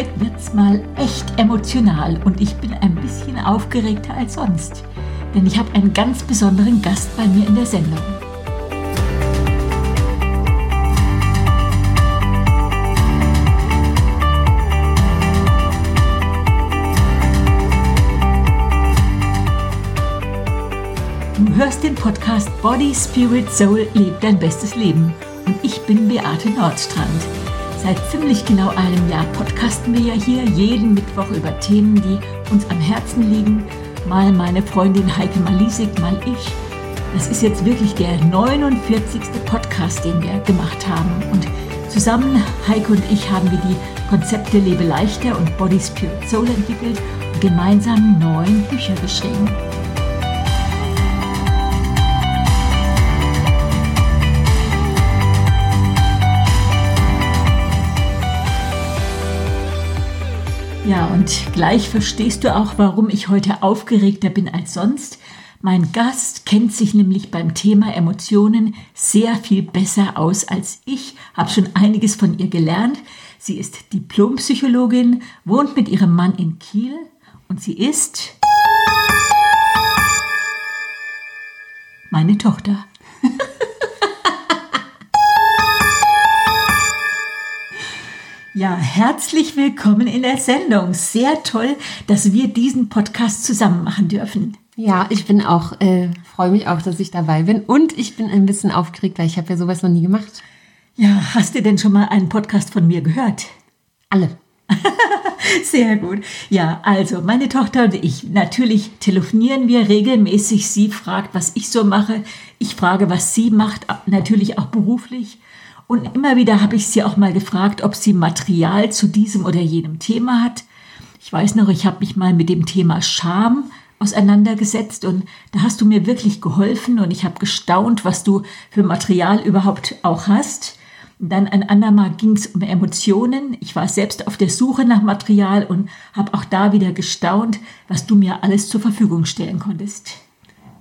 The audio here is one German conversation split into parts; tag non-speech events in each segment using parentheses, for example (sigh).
heute wird's mal echt emotional und ich bin ein bisschen aufgeregter als sonst, denn ich habe einen ganz besonderen Gast bei mir in der Sendung. Du hörst den Podcast Body, Spirit, Soul, Leb dein bestes Leben und ich bin Beate Nordstrand. Seit ziemlich genau einem Jahr podcasten wir ja hier jeden Mittwoch über Themen, die uns am Herzen liegen. Mal meine Freundin Heike Malisik, mal ich. Das ist jetzt wirklich der 49. Podcast, den wir gemacht haben. Und zusammen, Heike und ich, haben wir die Konzepte Lebe leichter und Body Spirit Soul entwickelt und gemeinsam neun Bücher geschrieben. Ja, und gleich verstehst du auch, warum ich heute aufgeregter bin als sonst. Mein Gast kennt sich nämlich beim Thema Emotionen sehr viel besser aus als ich, habe schon einiges von ihr gelernt. Sie ist Diplompsychologin, wohnt mit ihrem Mann in Kiel und sie ist meine Tochter. (laughs) Ja, herzlich willkommen in der Sendung. Sehr toll, dass wir diesen Podcast zusammen machen dürfen. Ja, ich bin auch, äh, freue mich auch, dass ich dabei bin und ich bin ein bisschen aufgeregt, weil ich habe ja sowas noch nie gemacht. Ja, hast du denn schon mal einen Podcast von mir gehört? Alle. (laughs) Sehr gut. Ja, also meine Tochter und ich, natürlich telefonieren wir regelmäßig. Sie fragt, was ich so mache. Ich frage, was sie macht, natürlich auch beruflich. Und immer wieder habe ich sie auch mal gefragt, ob sie Material zu diesem oder jenem Thema hat. Ich weiß noch, ich habe mich mal mit dem Thema Scham auseinandergesetzt und da hast du mir wirklich geholfen und ich habe gestaunt, was du für Material überhaupt auch hast. Dann ein andermal ging es um Emotionen. Ich war selbst auf der Suche nach Material und habe auch da wieder gestaunt, was du mir alles zur Verfügung stellen konntest.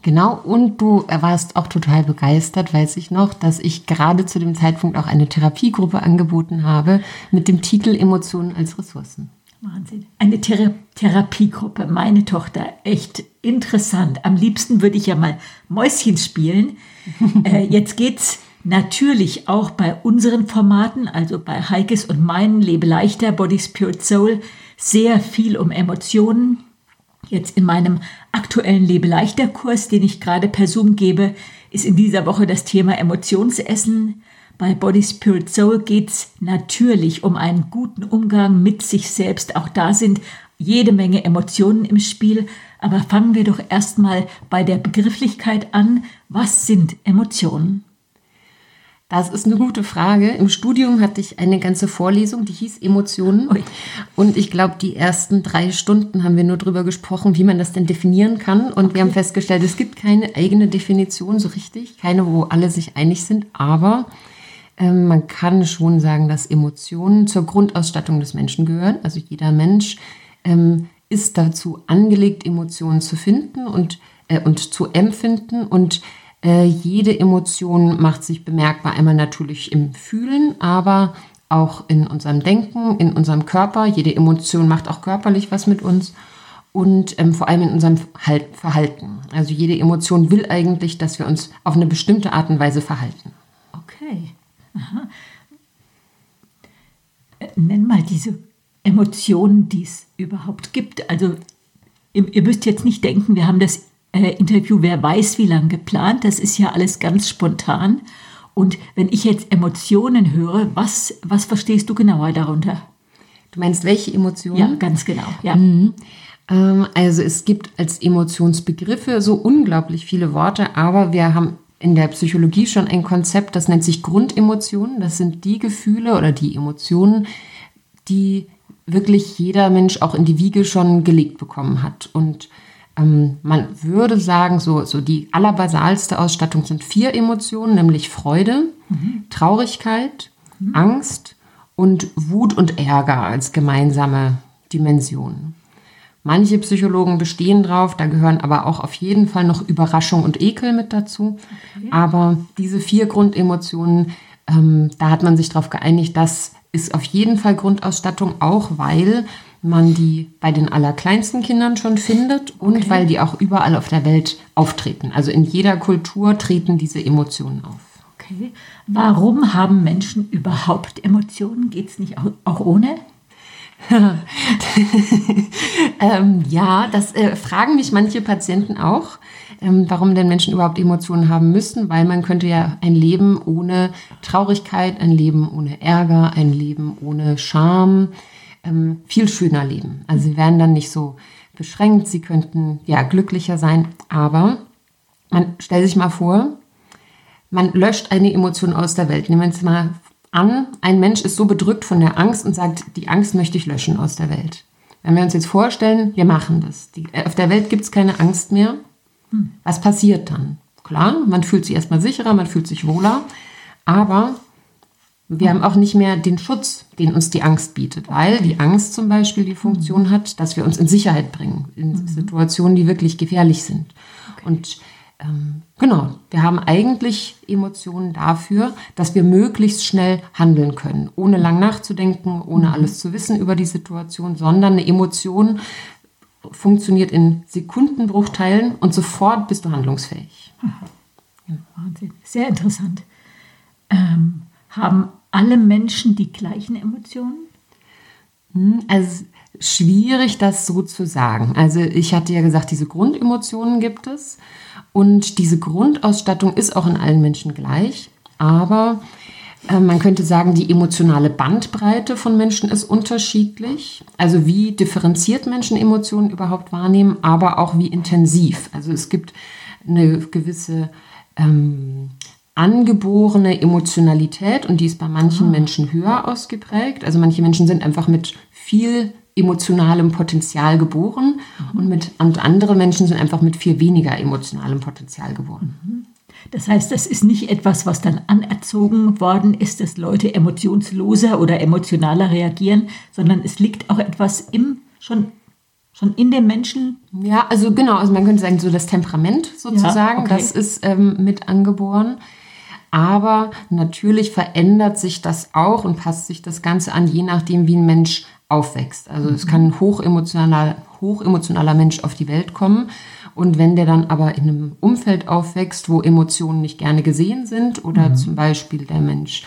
Genau, und du warst auch total begeistert, weiß ich noch, dass ich gerade zu dem Zeitpunkt auch eine Therapiegruppe angeboten habe mit dem Titel Emotionen als Ressourcen. Wahnsinn. Eine Thera Therapiegruppe, meine Tochter, echt interessant. Am liebsten würde ich ja mal Mäuschen spielen. (laughs) äh, jetzt geht's natürlich auch bei unseren Formaten, also bei Heikes und meinen Lebe leichter, Body, Spirit, Soul, sehr viel um Emotionen, Jetzt in meinem aktuellen Lebe-Leichter-Kurs, den ich gerade per Zoom gebe, ist in dieser Woche das Thema Emotionsessen. Bei Body Spirit Soul geht es natürlich um einen guten Umgang mit sich selbst. Auch da sind jede Menge Emotionen im Spiel. Aber fangen wir doch erstmal bei der Begrifflichkeit an. Was sind Emotionen? Das ist eine gute Frage. Im Studium hatte ich eine ganze Vorlesung, die hieß Emotionen. Ui. Und ich glaube, die ersten drei Stunden haben wir nur darüber gesprochen, wie man das denn definieren kann. Und okay. wir haben festgestellt, es gibt keine eigene Definition so richtig, keine, wo alle sich einig sind. Aber ähm, man kann schon sagen, dass Emotionen zur Grundausstattung des Menschen gehören. Also jeder Mensch ähm, ist dazu angelegt, Emotionen zu finden und, äh, und zu empfinden. Und äh, jede Emotion macht sich bemerkbar, einmal natürlich im Fühlen, aber auch in unserem Denken, in unserem Körper. Jede Emotion macht auch körperlich was mit uns und ähm, vor allem in unserem halt Verhalten. Also jede Emotion will eigentlich, dass wir uns auf eine bestimmte Art und Weise verhalten. Okay. Aha. Äh, nenn mal diese Emotionen, die es überhaupt gibt. Also ihr, ihr müsst jetzt nicht denken, wir haben das äh, Interview, wer weiß wie lang geplant. Das ist ja alles ganz spontan. Und wenn ich jetzt Emotionen höre, was, was verstehst du genauer darunter? Du meinst welche Emotionen? Ja, ganz genau. Ja. Mhm. Ähm, also es gibt als Emotionsbegriffe so unglaublich viele Worte, aber wir haben in der Psychologie schon ein Konzept, das nennt sich Grundemotionen. Das sind die Gefühle oder die Emotionen, die wirklich jeder Mensch auch in die Wiege schon gelegt bekommen hat. Und man würde sagen, so, so die allerbasalste Ausstattung sind vier Emotionen, nämlich Freude, mhm. Traurigkeit, mhm. Angst und Wut und Ärger als gemeinsame Dimensionen. Manche Psychologen bestehen drauf, da gehören aber auch auf jeden Fall noch Überraschung und Ekel mit dazu. Okay. Aber diese vier Grundemotionen, ähm, da hat man sich darauf geeinigt, dass ist auf jeden Fall Grundausstattung, auch weil man die bei den allerkleinsten Kindern schon findet und okay. weil die auch überall auf der Welt auftreten. Also in jeder Kultur treten diese Emotionen auf. Okay. Warum haben Menschen überhaupt Emotionen? Geht es nicht auch, ohne? (laughs) ähm, ja, das äh, fragen mich manche Patienten auch, ähm, warum denn Menschen überhaupt Emotionen haben müssen, weil man könnte ja ein Leben ohne Traurigkeit, ein Leben ohne Ärger, ein Leben ohne Scham ähm, viel schöner leben. Also sie wären dann nicht so beschränkt, sie könnten ja glücklicher sein, aber man stellt sich mal vor, man löscht eine Emotion aus der Welt. Nehmen wir uns mal an, ein Mensch ist so bedrückt von der Angst und sagt, die Angst möchte ich löschen aus der Welt. Wenn wir uns jetzt vorstellen, wir machen das. Die, äh, auf der Welt gibt es keine Angst mehr. Hm. Was passiert dann? Klar, man fühlt sich erstmal sicherer, man fühlt sich wohler, aber wir haben auch nicht mehr den Schutz, den uns die Angst bietet, weil die Angst zum Beispiel die Funktion hat, dass wir uns in Sicherheit bringen, in mhm. Situationen, die wirklich gefährlich sind. Okay. Und ähm, genau, wir haben eigentlich Emotionen dafür, dass wir möglichst schnell handeln können, ohne lang nachzudenken, ohne mhm. alles zu wissen über die Situation, sondern eine Emotion funktioniert in Sekundenbruchteilen und sofort bist du handlungsfähig. Wahnsinn, sehr interessant. Ähm, haben alle Menschen die gleichen Emotionen? Hm, also schwierig, das so zu sagen. Also ich hatte ja gesagt, diese Grundemotionen gibt es und diese Grundausstattung ist auch in allen Menschen gleich, aber äh, man könnte sagen, die emotionale Bandbreite von Menschen ist unterschiedlich. Also wie differenziert Menschen Emotionen überhaupt wahrnehmen, aber auch wie intensiv. Also es gibt eine gewisse ähm, angeborene Emotionalität und die ist bei manchen ah. Menschen höher ausgeprägt. Also manche Menschen sind einfach mit viel emotionalem Potenzial geboren mhm. und, mit, und andere Menschen sind einfach mit viel weniger emotionalem Potenzial geboren. Mhm. Das heißt, das ist nicht etwas, was dann anerzogen worden ist, dass Leute emotionsloser oder emotionaler reagieren, sondern es liegt auch etwas im schon schon in dem Menschen? Ja, also genau, also man könnte sagen, so das Temperament sozusagen, ja, okay. das ist ähm, mit angeboren. Aber natürlich verändert sich das auch und passt sich das Ganze an, je nachdem, wie ein Mensch aufwächst. Also es kann ein hochemotionaler, hochemotionaler Mensch auf die Welt kommen. Und wenn der dann aber in einem Umfeld aufwächst, wo Emotionen nicht gerne gesehen sind oder mhm. zum Beispiel der Mensch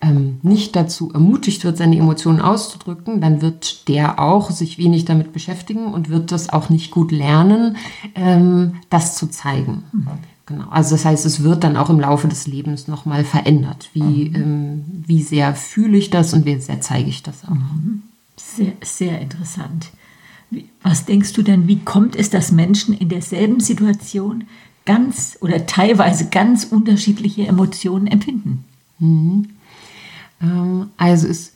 ähm, nicht dazu ermutigt wird, seine Emotionen auszudrücken, dann wird der auch sich wenig damit beschäftigen und wird das auch nicht gut lernen, ähm, das zu zeigen. Mhm. Genau. Also das heißt, es wird dann auch im Laufe des Lebens nochmal verändert. Wie, mhm. ähm, wie sehr fühle ich das und wie sehr zeige ich das auch. Mhm. Sehr, sehr interessant. Was denkst du denn, wie kommt es, dass Menschen in derselben Situation ganz oder teilweise ganz unterschiedliche Emotionen empfinden? Mhm. Ähm, also es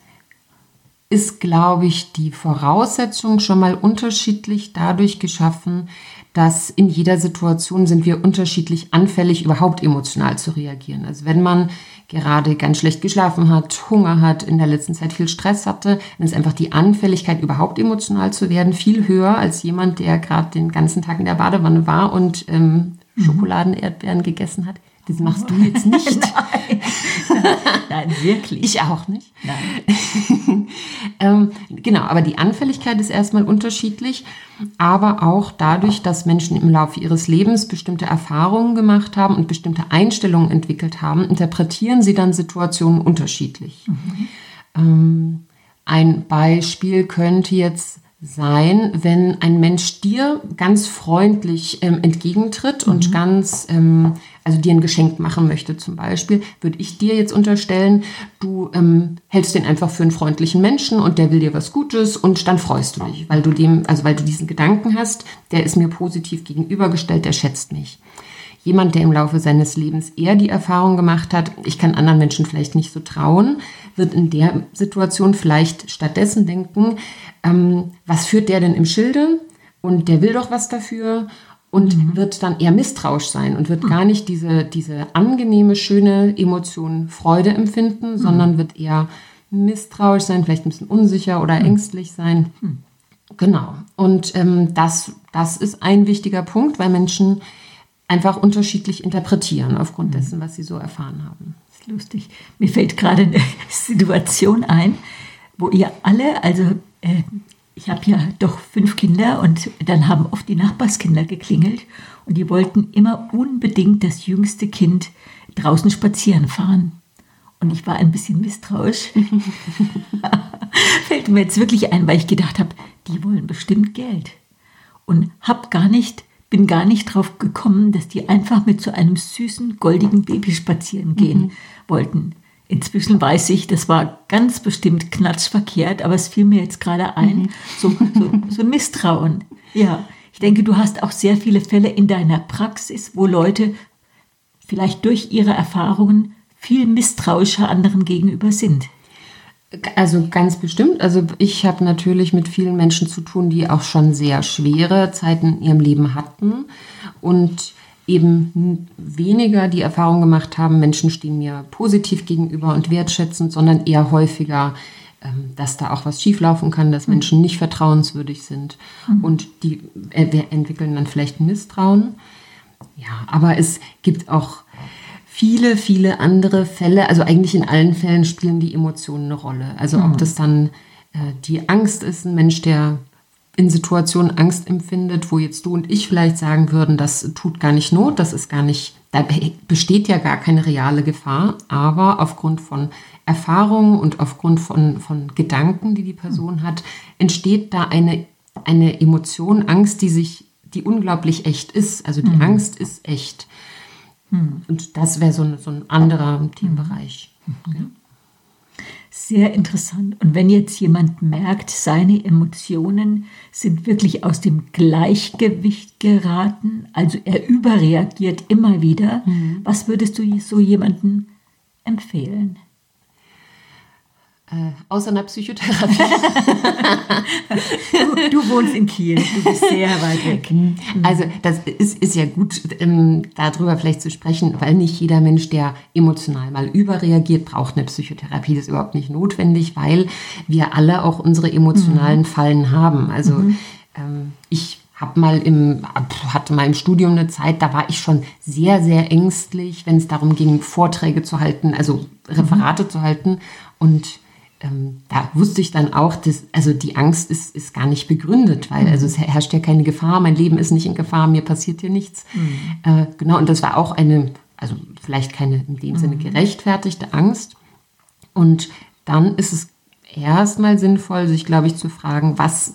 ist, glaube ich, die Voraussetzung schon mal unterschiedlich dadurch geschaffen, dass in jeder Situation sind wir unterschiedlich anfällig, überhaupt emotional zu reagieren. Also wenn man gerade ganz schlecht geschlafen hat, Hunger hat, in der letzten Zeit viel Stress hatte, dann ist einfach die Anfälligkeit, überhaupt emotional zu werden, viel höher als jemand, der gerade den ganzen Tag in der Badewanne war und ähm, mhm. Schokoladenerdbeeren gegessen hat. Das machst du jetzt nicht. (laughs) Nein. (laughs) Nein, wirklich. Ich auch nicht. Nein. (laughs) ähm, genau, aber die Anfälligkeit ist erstmal unterschiedlich, aber auch dadurch, dass Menschen im Laufe ihres Lebens bestimmte Erfahrungen gemacht haben und bestimmte Einstellungen entwickelt haben, interpretieren sie dann Situationen unterschiedlich. Mhm. Ähm, ein Beispiel könnte jetzt sein, wenn ein Mensch dir ganz freundlich ähm, entgegentritt mhm. und ganz, ähm, also dir ein Geschenk machen möchte zum Beispiel, würde ich dir jetzt unterstellen, du ähm, hältst den einfach für einen freundlichen Menschen und der will dir was Gutes und dann freust du dich, weil du dem, also weil du diesen Gedanken hast, der ist mir positiv gegenübergestellt, der schätzt mich jemand, der im Laufe seines Lebens eher die Erfahrung gemacht hat, ich kann anderen Menschen vielleicht nicht so trauen, wird in der Situation vielleicht stattdessen denken, ähm, was führt der denn im Schilde? Und der will doch was dafür und mhm. wird dann eher misstrauisch sein und wird mhm. gar nicht diese, diese angenehme, schöne Emotion Freude empfinden, mhm. sondern wird eher misstrauisch sein, vielleicht ein bisschen unsicher oder mhm. ängstlich sein. Genau. Und ähm, das, das ist ein wichtiger Punkt, weil Menschen einfach unterschiedlich interpretieren aufgrund mhm. dessen, was sie so erfahren haben. Das ist lustig. Mir fällt gerade eine (laughs) Situation ein, wo ihr alle, also äh, ich habe ja doch fünf Kinder und dann haben oft die Nachbarskinder geklingelt und die wollten immer unbedingt das jüngste Kind draußen spazieren fahren. Und ich war ein bisschen misstrauisch. (laughs) Fällt mir jetzt wirklich ein, weil ich gedacht habe, die wollen bestimmt Geld. Und hab gar nicht, bin gar nicht drauf gekommen, dass die einfach mit so einem süßen, goldigen Baby spazieren gehen mhm. wollten. Inzwischen weiß ich, das war ganz bestimmt knatschverkehrt, aber es fiel mir jetzt gerade ein, mhm. so, so, so Misstrauen. Ja, ich denke, du hast auch sehr viele Fälle in deiner Praxis, wo Leute vielleicht durch ihre Erfahrungen viel misstrauischer anderen gegenüber sind. Also ganz bestimmt. Also ich habe natürlich mit vielen Menschen zu tun, die auch schon sehr schwere Zeiten in ihrem Leben hatten und eben weniger die Erfahrung gemacht haben, Menschen stehen mir positiv gegenüber und wertschätzend, sondern eher häufiger, ähm, dass da auch was schieflaufen kann, dass Menschen nicht vertrauenswürdig sind mhm. und die entwickeln dann vielleicht Misstrauen. Ja, aber es gibt auch viele, viele andere Fälle, also eigentlich in allen Fällen spielen die Emotionen eine Rolle. Also ob mhm. das dann äh, die Angst ist, ein Mensch, der in Situationen Angst empfindet, wo jetzt du und ich vielleicht sagen würden, das tut gar nicht Not, das ist gar nicht, da besteht ja gar keine reale Gefahr, aber aufgrund von Erfahrungen und aufgrund von, von Gedanken, die die Person mhm. hat, entsteht da eine, eine Emotion, Angst, die sich, die unglaublich echt ist. Also die mhm. Angst ist echt. Hm. Und das wäre so, so, ein anderer Themenbereich. Mhm. Sehr interessant. Und wenn jetzt jemand merkt, seine Emotionen sind wirklich aus dem Gleichgewicht geraten, also er überreagiert immer wieder, mhm. was würdest du so jemandem empfehlen? Äh, außer einer Psychotherapie. (laughs) du, du, wohnst in Kiel, du bist sehr weit weg. Mhm. Also das ist, ist ja gut, ähm, darüber vielleicht zu sprechen, weil nicht jeder Mensch, der emotional mal überreagiert, braucht eine Psychotherapie. Das ist überhaupt nicht notwendig, weil wir alle auch unsere emotionalen mhm. Fallen haben. Also mhm. ähm, ich habe mal im, hatte mal im Studium eine Zeit, da war ich schon sehr, sehr ängstlich, wenn es darum ging, Vorträge zu halten, also Referate mhm. zu halten. Und ähm, da wusste ich dann auch, dass, also die Angst ist, ist gar nicht begründet, weil mhm. also es herrscht ja keine Gefahr, mein Leben ist nicht in Gefahr, mir passiert hier nichts. Mhm. Äh, genau, und das war auch eine, also vielleicht keine in dem Sinne mhm. gerechtfertigte Angst. Und dann ist es erstmal sinnvoll, sich, glaube ich, zu fragen, was,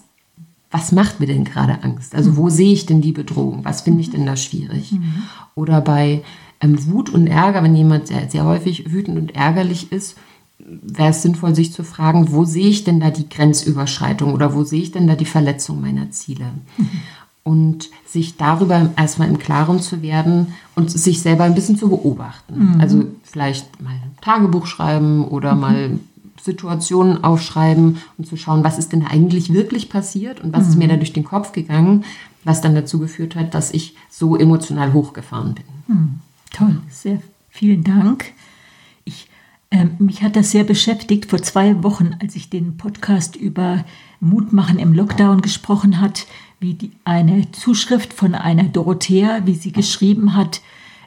was macht mir denn gerade Angst? Also wo sehe ich denn die Bedrohung? Was finde ich denn da schwierig? Mhm. Oder bei ähm, Wut und Ärger, wenn jemand sehr, sehr häufig wütend und ärgerlich ist, wäre es sinnvoll, sich zu fragen, wo sehe ich denn da die Grenzüberschreitung oder wo sehe ich denn da die Verletzung meiner Ziele? Mhm. Und sich darüber erstmal im Klaren zu werden und sich selber ein bisschen zu beobachten. Mhm. Also vielleicht mal ein Tagebuch schreiben oder mhm. mal Situationen aufschreiben und zu schauen, was ist denn eigentlich wirklich passiert und was ist mir mhm. da durch den Kopf gegangen, was dann dazu geführt hat, dass ich so emotional hochgefahren bin. Mhm. Toll, sehr vielen Dank. Ähm, mich hat das sehr beschäftigt vor zwei Wochen, als ich den Podcast über Mutmachen im Lockdown gesprochen hat, wie die, eine Zuschrift von einer Dorothea, wie sie geschrieben hat,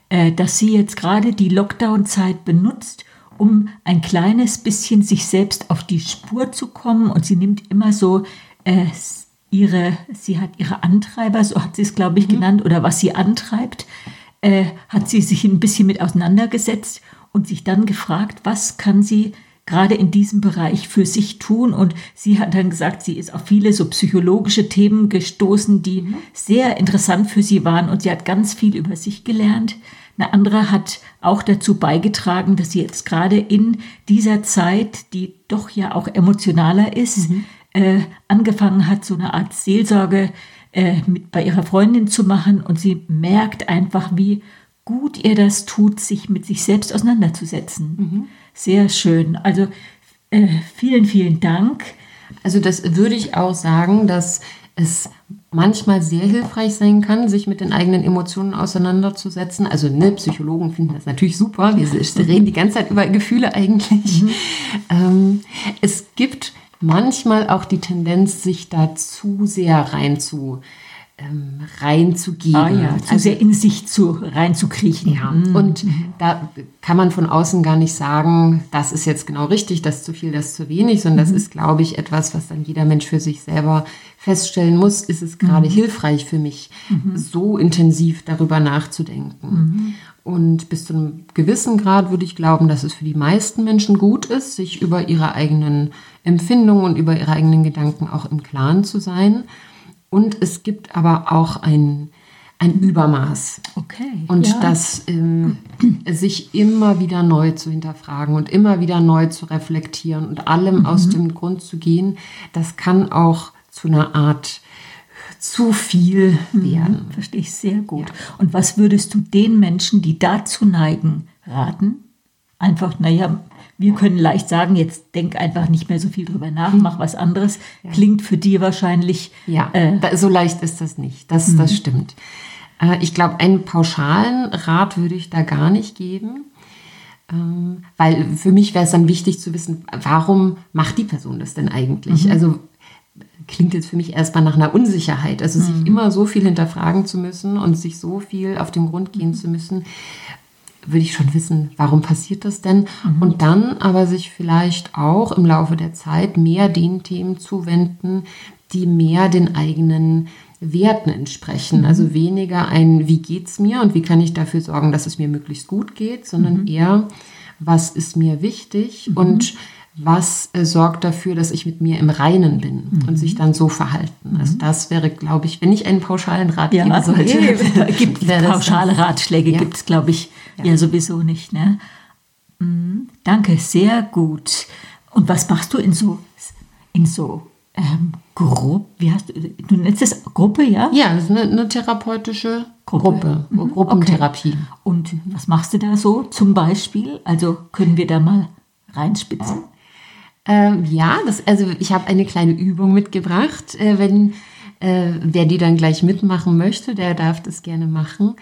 äh, dass sie jetzt gerade die Lockdown-Zeit benutzt, um ein kleines bisschen sich selbst auf die Spur zu kommen. Und sie nimmt immer so äh, ihre, sie hat ihre Antreiber, so hat sie es, glaube ich, mhm. genannt, oder was sie antreibt, äh, hat sie sich ein bisschen mit auseinandergesetzt und sich dann gefragt, was kann sie gerade in diesem Bereich für sich tun. Und sie hat dann gesagt, sie ist auf viele so psychologische Themen gestoßen, die mhm. sehr interessant für sie waren. Und sie hat ganz viel über sich gelernt. Eine andere hat auch dazu beigetragen, dass sie jetzt gerade in dieser Zeit, die doch ja auch emotionaler ist, mhm. äh, angefangen hat, so eine Art Seelsorge äh, mit bei ihrer Freundin zu machen. Und sie merkt einfach, wie gut ihr das tut, sich mit sich selbst auseinanderzusetzen. Mhm. Sehr schön. Also äh, vielen, vielen Dank. Also das würde ich auch sagen, dass es manchmal sehr hilfreich sein kann, sich mit den eigenen Emotionen auseinanderzusetzen. Also ne, Psychologen finden das natürlich super. Wir (laughs) reden die ganze Zeit über Gefühle eigentlich. Mhm. Ähm, es gibt manchmal auch die Tendenz, sich da zu sehr rein zu ähm, reinzugehen. Ah ja, zu also, sehr in sich zu reinzukriechen. ja, und da kann man von außen gar nicht sagen, das ist jetzt genau richtig, das ist zu viel, das ist zu wenig, sondern das ist, glaube ich, etwas, was dann jeder Mensch für sich selber feststellen muss, ist es gerade hilfreich für mich, so intensiv darüber nachzudenken. Und bis zu einem gewissen Grad würde ich glauben, dass es für die meisten Menschen gut ist, sich über ihre eigenen Empfindungen und über ihre eigenen Gedanken auch im Klaren zu sein. Und es gibt aber auch ein, ein Übermaß. Okay. Und ja. das ähm, sich immer wieder neu zu hinterfragen und immer wieder neu zu reflektieren und allem Mhm. aus dem Grund zu gehen, das kann auch zu einer Art zu viel werden. Verstehe ich sehr gut. Und was würdest du den Menschen, die dazu neigen, raten? Einfach, naja, wir können leicht sagen, jetzt denk einfach nicht mehr so viel drüber nach, mach was anderes. Klingt für die wahrscheinlich. Ja, Äh, da, so leicht ist das nicht. Das, das stimmt. Äh, ich glaube, einen pauschalen Rat würde ich da gar nicht geben. Ähm, weil für mich wäre es dann wichtig zu wissen, warum macht die Person das denn eigentlich? Also klingt jetzt für mich erstmal nach einer Unsicherheit. Also sich immer so viel hinterfragen zu müssen und sich so viel auf den Grund gehen zu müssen, würde ich schon wissen, warum passiert das denn? Und dann aber sich vielleicht auch im Laufe der Zeit mehr den Themen zuwenden, die mehr den eigenen Werten entsprechen. Also weniger ein, wie geht's mir und wie kann ich dafür sorgen, dass es mir möglichst gut geht, sondern eher, was ist mir wichtig? Und was äh, sorgt dafür, dass ich mit mir im Reinen bin und sich dann so verhalten. Also das wäre, glaube ich, wenn ich einen pauschalen Rat ja, geben sollte. (laughs) nee, gibt pauschale das. Ratschläge, Ja. gibt es, glaube ich, ja. sowieso nicht. Ne? Mhm, danke, sehr gut. Und was machst du in so, in so ähm, Gruppe? Wie hast du, du nennst es Gruppe, ja? Ja, das ist eine, eine therapeutische Gruppe, Mhm, Gruppentherapie. Okay. Und was machst du da so zum Beispiel? Also können wir da mal reinspitzen? Ähm, ja, das, also ich habe eine kleine Übung mitgebracht. Äh, wenn äh, wer die dann gleich mitmachen möchte, der darf das gerne machen.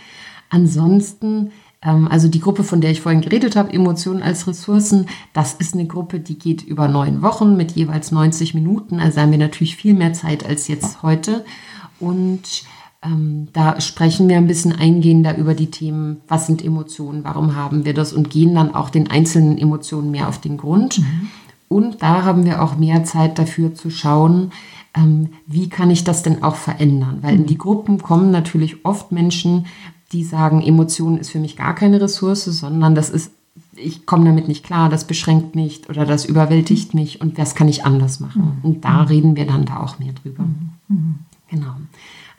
Ansonsten, ähm, also die Gruppe, von der ich vorhin geredet habe, Emotionen als Ressourcen, das ist eine Gruppe, die geht über neun Wochen mit jeweils 90 Minuten. Also haben wir natürlich viel mehr Zeit als jetzt heute. Und ähm, da sprechen wir ein bisschen eingehender über die Themen, was sind Emotionen, warum haben wir das und gehen dann auch den einzelnen Emotionen mehr auf den Grund. Und da haben wir auch mehr Zeit dafür zu schauen, ähm, wie kann ich das denn auch verändern? Weil in die Gruppen kommen natürlich oft Menschen, die sagen, Emotionen ist für mich gar keine Ressource, sondern das ist, ich komme damit nicht klar, das beschränkt mich oder das überwältigt mich und was kann ich anders machen? Und da reden wir dann da auch mehr drüber. Genau.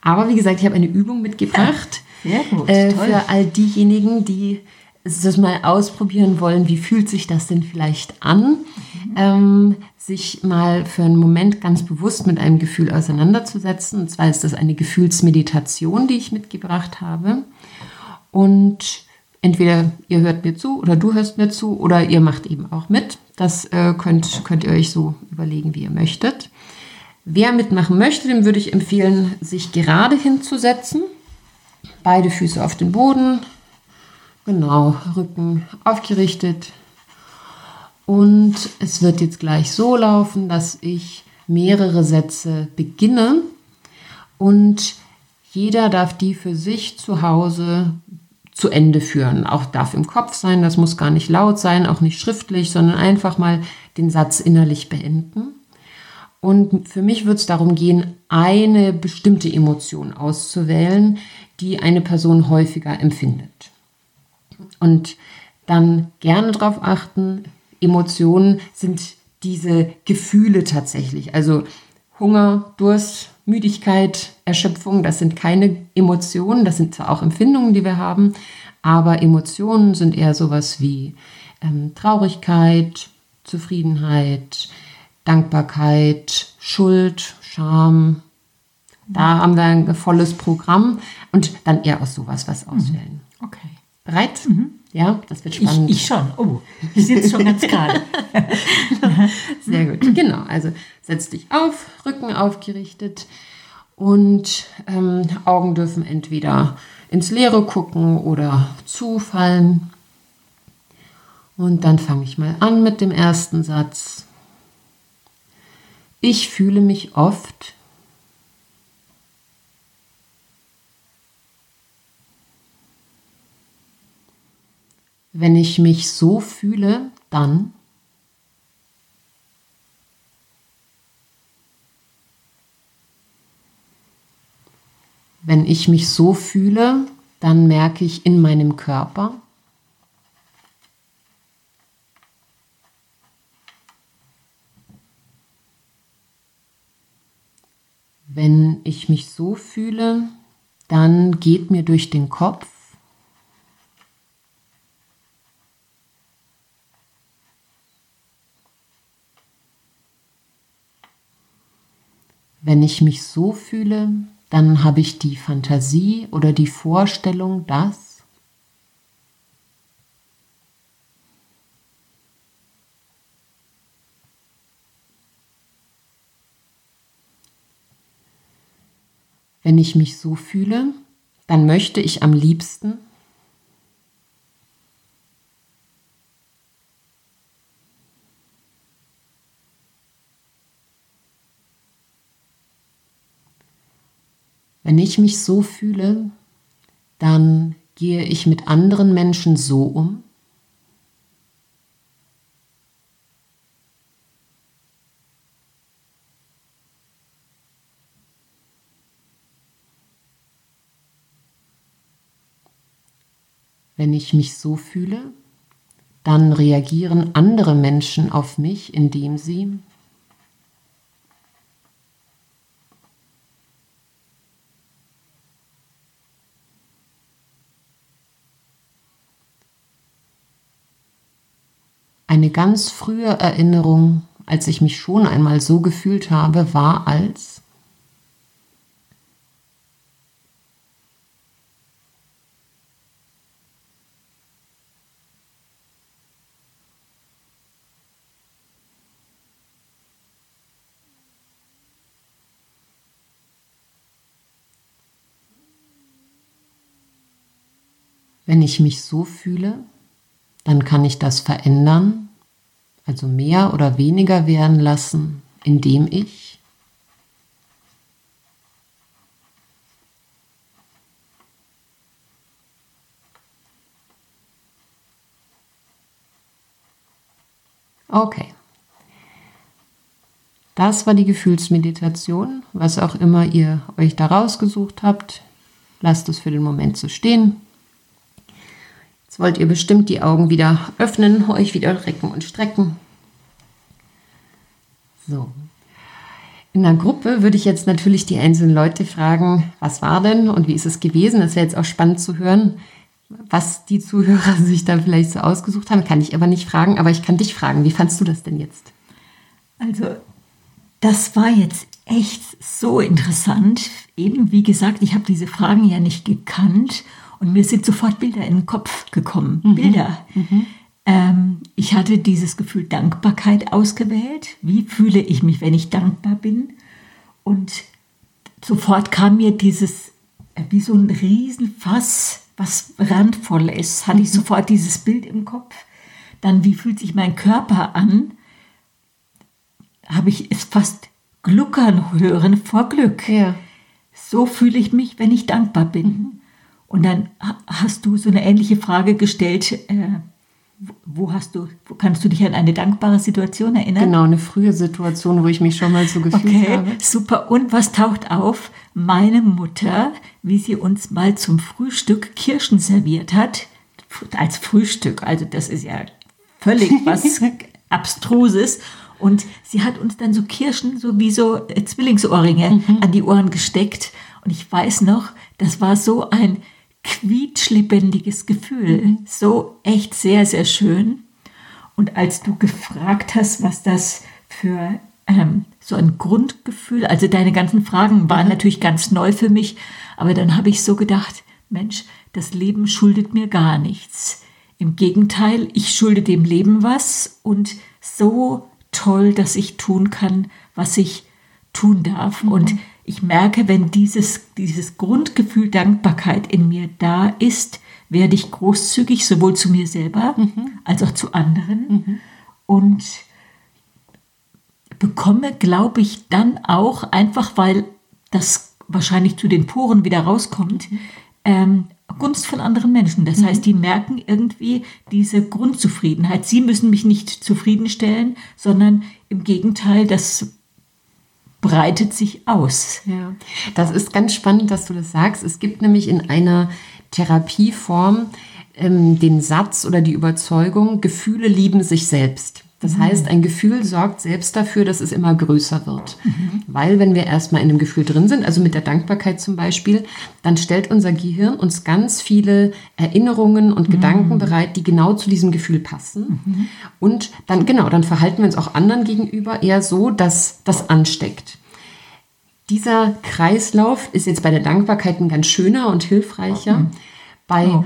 Aber wie gesagt, ich habe eine Übung mitgebracht. (laughs) Sehr gut, Äh, für all diejenigen, die das mal ausprobieren wollen, wie fühlt sich das denn vielleicht an, ähm, sich mal für einen Moment ganz bewusst mit einem Gefühl auseinanderzusetzen. Und zwar ist das eine Gefühlsmeditation, die ich mitgebracht habe. Und entweder ihr hört mir zu oder du hörst mir zu oder ihr macht eben auch mit. Das äh, könnt, könnt ihr euch so überlegen, wie ihr möchtet. Wer mitmachen möchte, dem würde ich empfehlen, sich gerade hinzusetzen. Beide Füße auf den Boden. Genau, Rücken aufgerichtet. Und es wird jetzt gleich so laufen, dass ich mehrere Sätze beginne und jeder darf die für sich zu Hause zu Ende führen. Auch darf im Kopf sein, das muss gar nicht laut sein, auch nicht schriftlich, sondern einfach mal den Satz innerlich beenden. Und für mich wird es darum gehen, eine bestimmte Emotion auszuwählen, die eine Person häufiger empfindet. Und dann gerne darauf achten, Emotionen sind diese Gefühle tatsächlich. Also Hunger, Durst, Müdigkeit, Erschöpfung, das sind keine Emotionen, das sind zwar auch Empfindungen, die wir haben, aber Emotionen sind eher sowas wie ähm, Traurigkeit, Zufriedenheit, Dankbarkeit, Schuld, Scham. Da haben wir ein volles Programm und dann eher aus sowas was auswählen. Bereit? Ja, das wird Ich, spannend. ich schon. Oh, (laughs) ich sitze schon ganz gerade. (laughs) Sehr gut. Genau. Also setz dich auf, Rücken aufgerichtet und ähm, Augen dürfen entweder ins Leere gucken oder zufallen. Und dann fange ich mal an mit dem ersten Satz. Ich fühle mich oft Wenn ich mich so fühle, dann Wenn ich mich so fühle, dann merke ich in meinem Körper, Wenn ich mich so fühle, dann geht mir durch den Kopf, Wenn ich mich so fühle, dann habe ich die Fantasie oder die Vorstellung, dass Wenn ich mich so fühle, dann möchte ich am liebsten Wenn ich mich so fühle, dann gehe ich mit anderen Menschen so um, Wenn ich mich so fühle, dann reagieren andere Menschen auf mich, indem sie Eine ganz frühe Erinnerung, als ich mich schon einmal so gefühlt habe, war als? Wenn ich mich so fühle, dann kann ich das verändern, also mehr oder weniger werden lassen, indem ich Okay. Das war die Gefühlsmeditation. Was auch immer ihr euch da rausgesucht habt, lasst es für den Moment so stehen. Jetzt wollt ihr bestimmt die Augen wieder öffnen, euch wieder recken und strecken. So. In der Gruppe würde ich jetzt natürlich die einzelnen Leute fragen, was war denn und wie ist es gewesen? Das wäre jetzt auch spannend zu hören, was die Zuhörer (laughs) sich da vielleicht so ausgesucht haben. Kann ich aber nicht fragen, aber ich kann dich fragen. Wie fandst du das denn jetzt? Also, das war jetzt echt so interessant. Eben, wie gesagt, ich habe diese Fragen ja nicht gekannt und mir sind sofort Bilder in den Kopf gekommen. Mhm. Bilder. Mhm. Ähm, ich hatte dieses Gefühl Dankbarkeit ausgewählt. Wie fühle ich mich, wenn ich dankbar bin? Und sofort kam mir dieses, äh, wie so ein Riesenfass, was randvoll ist, hatte ich mhm. sofort dieses Bild im Kopf. Dann, wie fühlt sich mein Körper an? Habe ich es fast gluckern hören vor Glück. Ja. So fühle ich mich, wenn ich dankbar bin. Mhm. Und dann hast du so eine ähnliche Frage gestellt. Äh, wo hast du, wo kannst du dich an eine dankbare Situation erinnern? Genau, eine frühe Situation, wo ich mich schon mal so gefühlt okay, habe. Super. Und was taucht auf? Meine Mutter, wie sie uns mal zum Frühstück Kirschen serviert hat, als Frühstück. Also das ist ja völlig (laughs) was Abstruses. Und sie hat uns dann so Kirschen, so wie so äh, Zwillingsohrringe mhm. an die Ohren gesteckt. Und ich weiß noch, das war so ein quietschlebendiges Gefühl. So echt sehr, sehr schön. Und als du gefragt hast, was das für ähm, so ein Grundgefühl, also deine ganzen Fragen waren natürlich ganz neu für mich, aber dann habe ich so gedacht, Mensch, das Leben schuldet mir gar nichts. Im Gegenteil, ich schulde dem Leben was und so toll, dass ich tun kann, was ich tun darf. Mhm. Und ich merke, wenn dieses, dieses Grundgefühl Dankbarkeit in mir da ist, werde ich großzügig, sowohl zu mir selber mhm. als auch zu anderen. Mhm. Und bekomme, glaube ich, dann auch einfach, weil das wahrscheinlich zu den Poren wieder rauskommt, mhm. ähm, Gunst von anderen Menschen. Das mhm. heißt, die merken irgendwie diese Grundzufriedenheit. Sie müssen mich nicht zufriedenstellen, sondern im Gegenteil, das breitet sich aus. Ja, das ist ganz spannend, dass du das sagst. Es gibt nämlich in einer Therapieform ähm, den Satz oder die Überzeugung, Gefühle lieben sich selbst. Das mhm. heißt, ein Gefühl sorgt selbst dafür, dass es immer größer wird. Mhm. Weil wenn wir erstmal in dem Gefühl drin sind, also mit der Dankbarkeit zum Beispiel, dann stellt unser Gehirn uns ganz viele Erinnerungen und mhm. Gedanken bereit, die genau zu diesem Gefühl passen. Mhm. Und dann, genau, dann verhalten wir uns auch anderen gegenüber eher so, dass das ansteckt. Dieser Kreislauf ist jetzt bei der Dankbarkeit ein ganz schöner und hilfreicher. Mhm. Bei oh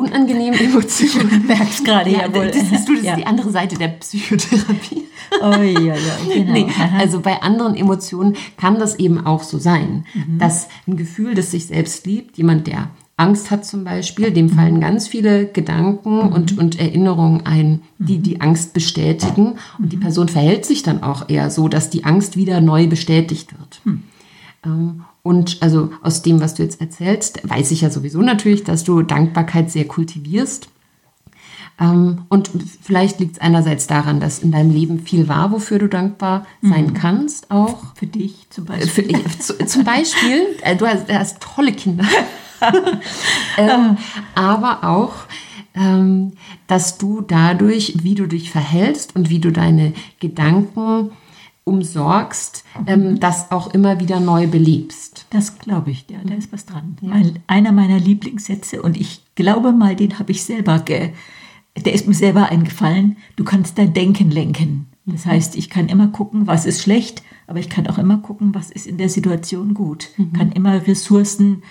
unangenehmen (laughs) Emotionen. Merkst gerade, ja, jawohl. Das, ist, du, das ja. ist die andere Seite der Psychotherapie. Oh, ja, ja, genau. nee, also bei anderen Emotionen kann das eben auch so sein, mhm. dass ein Gefühl, das sich selbst liebt, jemand, der Angst hat zum Beispiel, dem fallen mhm. ganz viele Gedanken mhm. und, und Erinnerungen ein, die mhm. die Angst bestätigen. Und die mhm. Person verhält sich dann auch eher so, dass die Angst wieder neu bestätigt wird. Hm. Ähm, und also aus dem, was du jetzt erzählst, weiß ich ja sowieso natürlich, dass du Dankbarkeit sehr kultivierst. Ähm, und vielleicht liegt es einerseits daran, dass in deinem Leben viel war, wofür du dankbar sein mhm. kannst, auch. Für dich zum Beispiel. Für, zum Beispiel, äh, du hast, hast, tolle Kinder. (laughs) ähm, aber auch, ähm, dass du dadurch, wie du dich verhältst und wie du deine Gedanken umsorgst, ähm, das auch immer wieder neu belebst. Das glaube ich, ja, da ist was dran. Ja. Mein, einer meiner Lieblingssätze und ich glaube mal, den habe ich selber, ge, der ist mir selber eingefallen. Du kannst dein Denken lenken. Das mhm. heißt, ich kann immer gucken, was ist schlecht, aber ich kann auch immer gucken, was ist in der Situation gut. Mhm. Kann immer Ressourcen äh,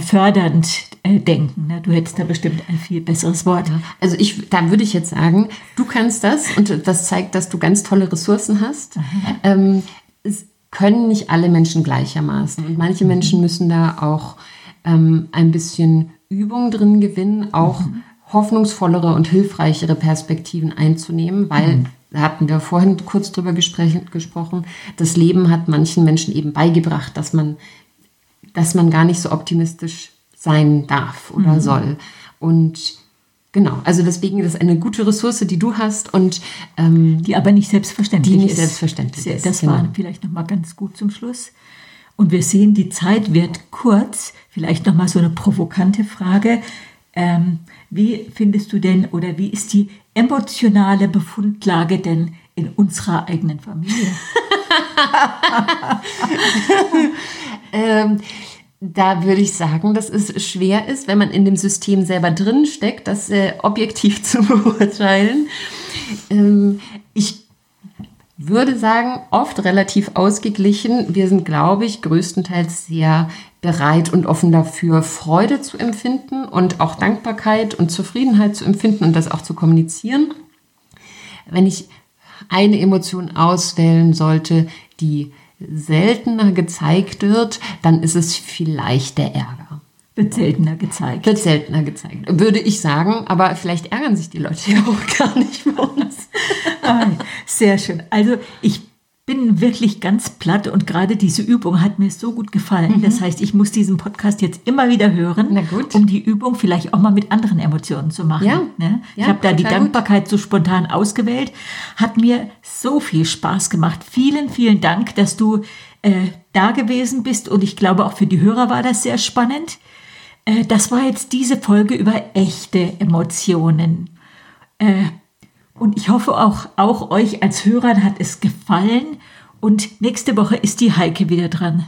fördernd äh, denken. Ne? Du hättest da bestimmt ein viel besseres Wort. Also ich, da würde ich jetzt sagen, du kannst das und das zeigt, dass du ganz tolle Ressourcen hast. Ähm, es können nicht alle Menschen gleichermaßen und manche mhm. Menschen müssen da auch ähm, ein bisschen Übung drin gewinnen, auch mhm. hoffnungsvollere und hilfreichere Perspektiven einzunehmen, weil mhm. da hatten wir vorhin kurz drüber gesprochen, das Leben hat manchen Menschen eben beigebracht, dass man dass man gar nicht so optimistisch sein darf oder mhm. soll. Und genau, also deswegen ist das eine gute Ressource, die du hast und ähm, die aber nicht selbstverständlich die nicht ist. selbstverständlich ist. Das genau. war vielleicht noch mal ganz gut zum Schluss. Und wir sehen, die Zeit wird kurz. Vielleicht noch mal so eine provokante Frage. Ähm, wie findest du denn oder wie ist die emotionale Befundlage denn in unserer eigenen Familie? (laughs) (laughs) ähm, da würde ich sagen, dass es schwer ist, wenn man in dem System selber drin steckt, das äh, objektiv (laughs) zu beurteilen. Ähm, ich würde sagen, oft relativ ausgeglichen. Wir sind, glaube ich, größtenteils sehr bereit und offen dafür, Freude zu empfinden und auch Dankbarkeit und Zufriedenheit zu empfinden und das auch zu kommunizieren. Wenn ich eine Emotion auswählen sollte, die seltener gezeigt wird, dann ist es vielleicht der Ärger. Wird seltener gezeigt. Wird seltener gezeigt, würde ich sagen. Aber vielleicht ärgern sich die Leute (laughs) ja auch gar nicht bei uns. Ah, sehr schön. Also ich bin wirklich ganz platt und gerade diese Übung hat mir so gut gefallen. Mhm. Das heißt, ich muss diesen Podcast jetzt immer wieder hören, um die Übung vielleicht auch mal mit anderen Emotionen zu machen. Ja. Ne? Ich ja, habe da die Dankbarkeit gut. so spontan ausgewählt. Hat mir so viel Spaß gemacht. Vielen, vielen Dank, dass du äh, da gewesen bist und ich glaube auch für die Hörer war das sehr spannend. Äh, das war jetzt diese Folge über echte Emotionen. Äh, und ich hoffe auch, auch euch als Hörern hat es gefallen. Und nächste Woche ist die Heike wieder dran.